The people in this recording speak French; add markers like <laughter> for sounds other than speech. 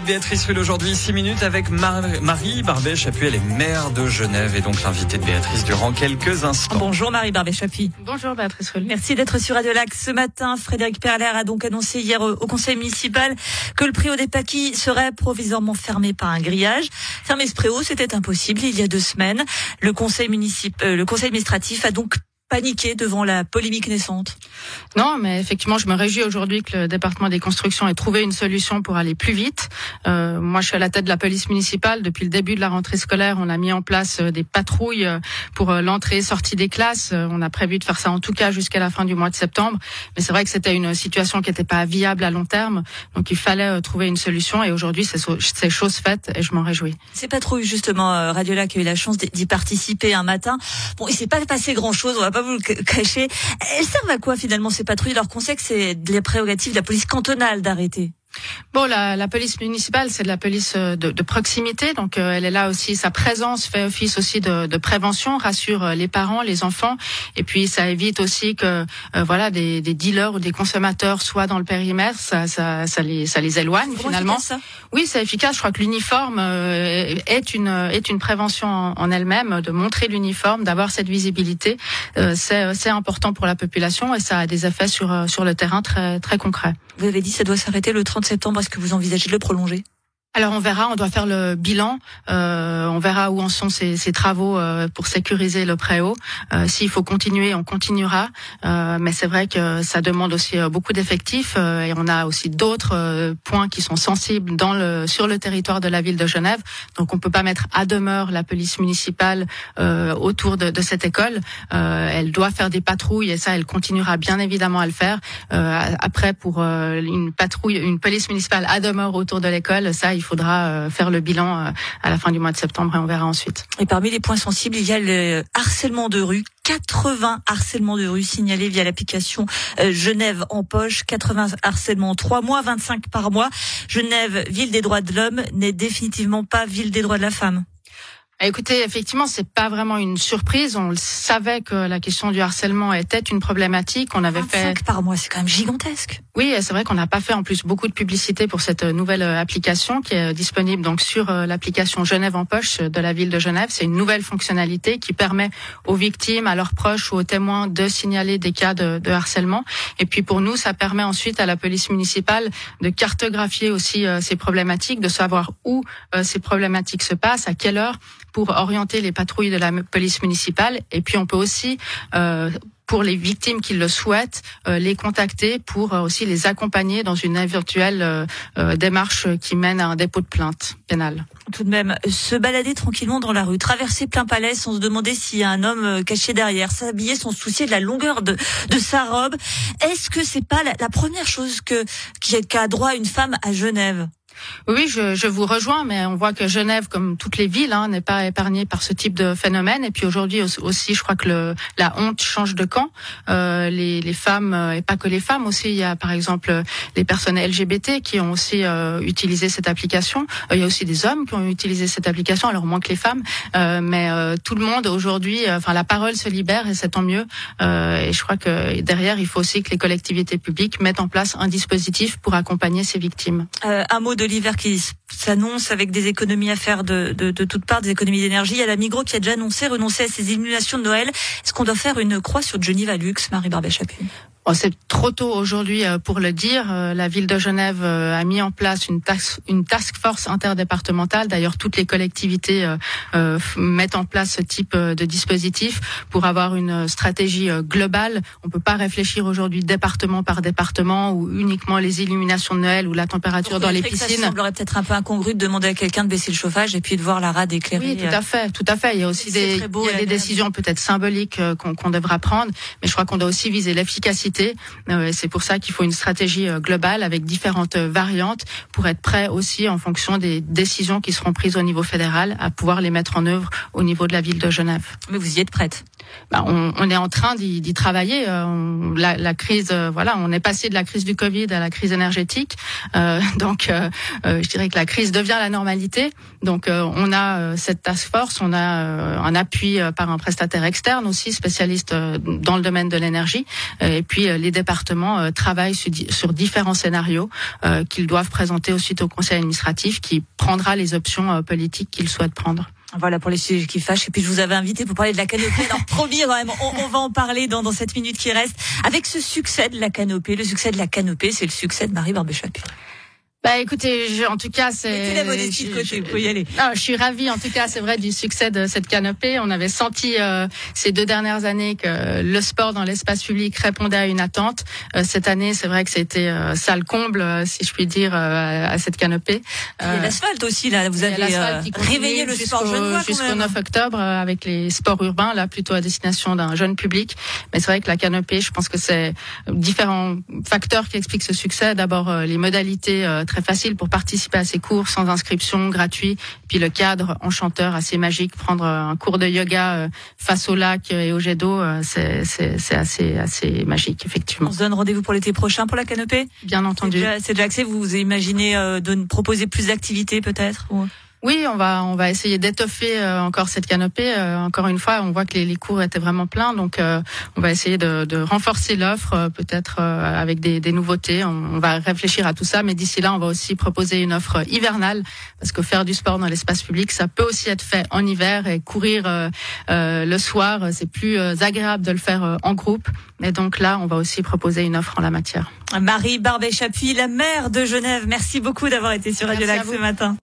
de Béatrice Rulle aujourd'hui, 6 minutes avec Marie Barbet-Chapuis. Elle est maire de Genève et donc l'invité de Béatrice durant quelques instants. Bonjour Marie Barbet-Chapuis. Bonjour Béatrice Rulle. Merci d'être sur Radio Lac ce matin. Frédéric Perler a donc annoncé hier au conseil municipal que le préau des Paquis serait provisoirement fermé par un grillage. Fermer ce préau, c'était impossible il y a deux semaines. Le conseil municipal, euh, le conseil administratif a donc paniquer devant la polémique naissante Non, mais effectivement, je me réjouis aujourd'hui que le département des constructions ait trouvé une solution pour aller plus vite. Euh, moi, je suis à la tête de la police municipale. Depuis le début de la rentrée scolaire, on a mis en place euh, des patrouilles euh, pour euh, l'entrée sortie des classes. On a prévu de faire ça en tout cas jusqu'à la fin du mois de septembre. Mais c'est vrai que c'était une situation qui n'était pas viable à long terme. Donc, il fallait trouver une solution. Et aujourd'hui, c'est chose faite et je m'en réjouis. Ces patrouilles, justement, Radiola qui a eu la chance d'y participer un matin. Bon, il s'est pas passé grand-chose. On va vous le cacher. Elles servent à quoi finalement ces patrouilles alors qu'on sait que c'est les prérogatives de la police cantonale d'arrêter? Bon, la, la, police municipale, c'est de la police euh, de, de proximité, donc euh, elle est là aussi. Sa présence fait office aussi de, de, prévention, rassure euh, les parents, les enfants, et puis ça évite aussi que voilà des, des, dealers ou des consommateurs soient dans le périmètre. Ça, ça, ça les, ça les éloigne finalement. Ça? Oui, c'est efficace. Je crois que l'uniforme est une est une prévention en, en elle-même, de montrer l'uniforme, d'avoir cette visibilité. c'est important pour la population et ça a des effets sur sur le terrain très très concrets. Vous avez dit ça doit s'arrêter le 30 septembre. Est-ce que vous envisagez de le prolonger? Alors on verra, on doit faire le bilan, euh, on verra où en sont ces, ces travaux euh, pour sécuriser le préau. Euh, S'il faut continuer, on continuera, euh, mais c'est vrai que ça demande aussi euh, beaucoup d'effectifs euh, et on a aussi d'autres points qui sont sensibles dans le sur le territoire de la ville de Genève. Donc on peut pas mettre à demeure la police municipale autour de, de, cette école. elle doit faire des patrouilles et ça, elle continuera bien évidemment à le faire. après pour une patrouille, une police municipale à demeure autour de l'école, ça il faudra euh, faire le bilan euh, à la fin du mois de septembre et on verra ensuite. Et parmi les points sensibles, il y a le harcèlement de rue. 80 harcèlements de rue signalés via l'application euh, Genève en poche, 80 harcèlements en 3 mois, 25 par mois. Genève, ville des droits de l'homme, n'est définitivement pas ville des droits de la femme. Écoutez, effectivement, c'est pas vraiment une surprise. On le savait que la question du harcèlement était une problématique. On avait fait par mois, c'est quand même gigantesque. Oui, c'est vrai qu'on n'a pas fait en plus beaucoup de publicité pour cette nouvelle euh, application qui est disponible donc sur euh, l'application Genève en poche de la ville de Genève. C'est une nouvelle fonctionnalité qui permet aux victimes, à leurs proches ou aux témoins de signaler des cas de, de harcèlement. Et puis pour nous, ça permet ensuite à la police municipale de cartographier aussi euh, ces problématiques, de savoir où ces problématiques se passent, à quelle heure pour orienter les patrouilles de la police municipale. Et puis on peut aussi euh, pour les victimes qui le souhaitent, euh, les contacter pour euh, aussi les accompagner dans une éventuelle démarche qui mène à un dépôt de plainte pénale. Tout de même, se balader tranquillement dans la rue, traverser plein palais sans se demander s'il y a un homme caché derrière, s'habiller sans se soucier de la longueur de, de sa robe, est-ce que c'est pas la, première chose que qu'a droit une femme à Genève? Oui, je, je, vous rejoins, mais on voit que Genève, comme toutes les villes, hein, n'est pas épargnée par ce type de phénomène. Et puis aujourd'hui aussi, je crois que le, la honte change de camp. Euh, les, les, femmes, euh, et pas que les femmes aussi, il y a par exemple les personnes LGBT qui ont aussi euh, utilisé cette application. Euh, il y a aussi des hommes qui ont utilisé cette application, alors moins que les femmes. Euh, mais tout le monde aujourd'hui, enfin la parole se libère et c'est tant mieux. et je crois que derrière, il faut aussi que les collectivités publiques mettent en place un dispositif pour accompagner ces victimes. un mot de l'hiver qui s'annonce avec des économies à faire de, de, de toutes parts, des économies d'énergie. Il y a la Migros qui a déjà annoncé renoncer à ses illuminations de Noël. Est-ce qu'on doit faire une croix sur Geneva Lux, Marie Barbet-Chapuis Oh, c'est trop tôt aujourd'hui euh, pour le dire. Euh, la ville de Genève euh, a mis en place une task, une task force interdépartementale. D'ailleurs, toutes les collectivités mettent en place ce type de dispositif pour avoir une stratégie globale. On peut pas réfléchir aujourd'hui département par département ou uniquement les illuminations de Noël ou la température dans les piscines. Ça semblerait peut-être un peu incongru de demander à quelqu'un de baisser le chauffage et puis de voir la rade éclairée. Oui, tout à fait, tout à fait. Il y a aussi des, il y a des décisions peut-être symboliques qu'on devra prendre, mais je crois qu'on doit aussi viser l'efficacité euh, c'est pour ça qu'il faut une stratégie euh, globale avec différentes euh, variantes pour être prêt aussi en fonction des décisions qui seront prises au niveau fédéral à pouvoir les mettre en œuvre au niveau de la ville de Genève. Mais vous y êtes prête? Bah, on, on, est en train d'y travailler. la, la, crise, voilà, on est passé de la crise du Covid à la crise énergétique. Euh, <laughs> donc, euh, je dirais que la crise devient la normalité. Donc, on a cette task force, on a un appui par un prestataire externe aussi, spécialiste dans le domaine de l'énergie. Et puis puis les départements travaillent sur, différents scénarios qu'ils doivent présenter ensuite au conseil administratif qui prendra les options politiques qu'ils souhaitent prendre. Voilà pour les sujets qui fâchent. Et puis je vous avais invité pour parler de la canopée. Alors <laughs> promis, on, va en parler dans, cette minute qui reste. Avec ce succès de la canopée, le succès de la canopée, c'est le succès de Marie Barbechap. Bah écoutez, je, en tout cas, c'est. la modestie de côté, vous y aller. Non, je suis ravie, en tout cas, c'est vrai, du succès de cette canopée. On avait senti euh, ces deux dernières années que le sport dans l'espace public répondait à une attente. Euh, cette année, c'est vrai que c'était euh, ça le comble, euh, si je puis dire, à cette canopée. Il y a l'asphalte aussi, là. Vous avez réveillé le sport Jusqu'au 9 octobre, avec les sports urbains, là, plutôt à destination d'un jeune public. Mais c'est vrai que la canopée, je pense que c'est différents facteurs qui expliquent ce succès. D'abord, les modalités très facile pour participer à ces cours sans inscription, gratuit. Puis le cadre enchanteur, assez magique, prendre un cours de yoga euh, face au lac et au jet d'eau, euh, c'est assez, assez magique, effectivement. On se donne rendez-vous pour l'été prochain pour la canopée? Bien entendu. C'est déjà, déjà Vous imaginez euh, de proposer plus d'activités peut-être oui, on va on va essayer d'étoffer euh, encore cette canopée. Euh, encore une fois, on voit que les, les cours étaient vraiment pleins, donc euh, on va essayer de, de renforcer l'offre, peut-être avec des, des nouveautés. On, on, va réfléchir à tout ça, mais d'ici là, on va aussi proposer une offre hivernale, parce que faire du sport dans l'espace public, ça peut aussi être fait en hiver et courir le soir, c'est plus agréable de le faire en groupe. Mais donc là, on va aussi proposer une offre en la matière. Marie Barbet-Chapuis, la maire de Genève, merci beaucoup d'avoir été sur Radio Lac ce matin.